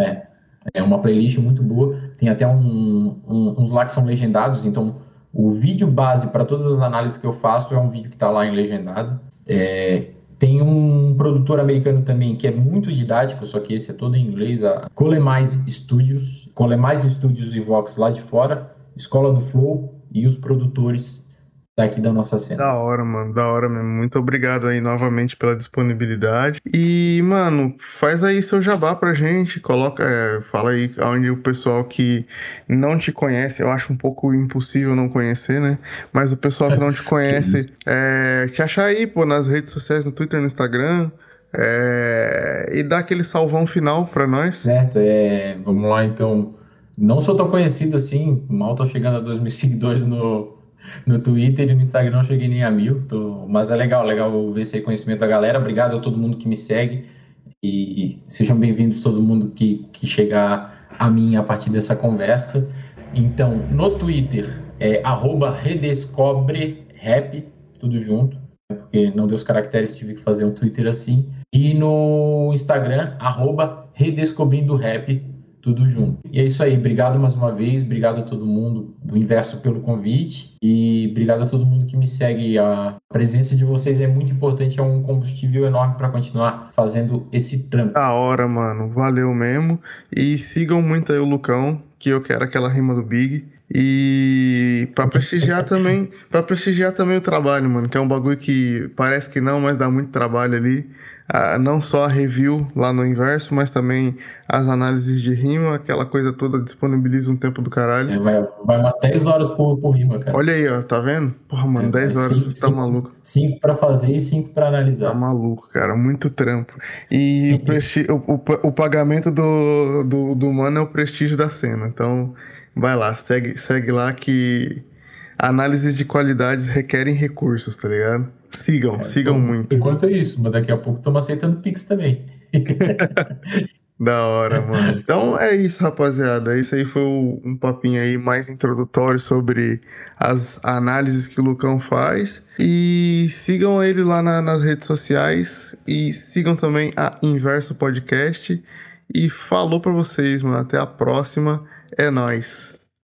é, é uma playlist muito boa. Tem até um- um- uns lá que são legendados, então o vídeo base para todas as análises que eu faço é um vídeo que está lá em legendado. É, tem um produtor americano também que é muito didático, só que esse é todo em inglês, a Colemais Studios, Colemais Studios e Vox lá de fora, Escola do Flow e os produtores daqui da nossa cena. Da hora, mano, da hora mesmo. Muito obrigado aí novamente pela disponibilidade. E, mano, faz aí seu jabá pra gente. Coloca, é, fala aí onde o pessoal que não te conhece, eu acho um pouco impossível não conhecer, né? Mas o pessoal que não te conhece, é, te achar aí, pô, nas redes sociais, no Twitter, no Instagram. é, e dá aquele salvão final pra nós. Certo, é, vamos lá então. Não sou tão conhecido assim, mal tô chegando a 2 mil seguidores no, no Twitter e no Instagram não cheguei nem a mil, tô- mas é legal, legal ver esse reconhecimento da galera. Obrigado a todo mundo que me segue e sejam bem-vindos todo mundo que, que chegar a mim a partir dessa conversa. Então, no Twitter é redescobrerap, tudo junto, né, porque não deu os caracteres, tive que fazer um Twitter assim. E no Instagram, arroba redescobrindo rap, tudo junto. E é isso aí, obrigado mais uma vez, obrigado a todo mundo do Inverso pelo convite e obrigado a todo mundo que me segue. A presença de vocês é muito importante, é um combustível enorme para continuar fazendo esse trampo. Da hora, mano. Valeu mesmo. E sigam muito aí o Lucão, que eu quero aquela rima do Big. E pra prestigiar também, para prestigiar também o trabalho, mano, que é um bagulho que parece que não, mas dá muito trabalho ali. Ah, não só a review lá no inverso, mas também as análises de rima, aquela coisa toda disponibiliza um tempo do caralho. É, vai, vai umas 10 horas por, por rima, cara. Olha aí, ó, tá vendo? Porra, mano, É, 10 horas, cinco- tá cinco- maluco. Cinco para fazer e cinco para Tá analisar. maluco, cara. Muito trampo. E o, presti- o, o- o pagamento do, do, do mano é o prestígio da cena. Então, vai lá, segue, segue lá que análises de qualidades requerem recursos, tá ligado? Sigam, sigam muito. Enquanto é isso, mas daqui a pouco estamos aceitando Pix também. Da hora, mano. Então é isso, rapaziada. Esse aí foi um papinho aí mais introdutório sobre as análises que o Lucão faz. E sigam ele lá na- nas redes sociais. E sigam também a Inverso Podcast. E falou pra vocês, mano. Até a próxima. É nóis.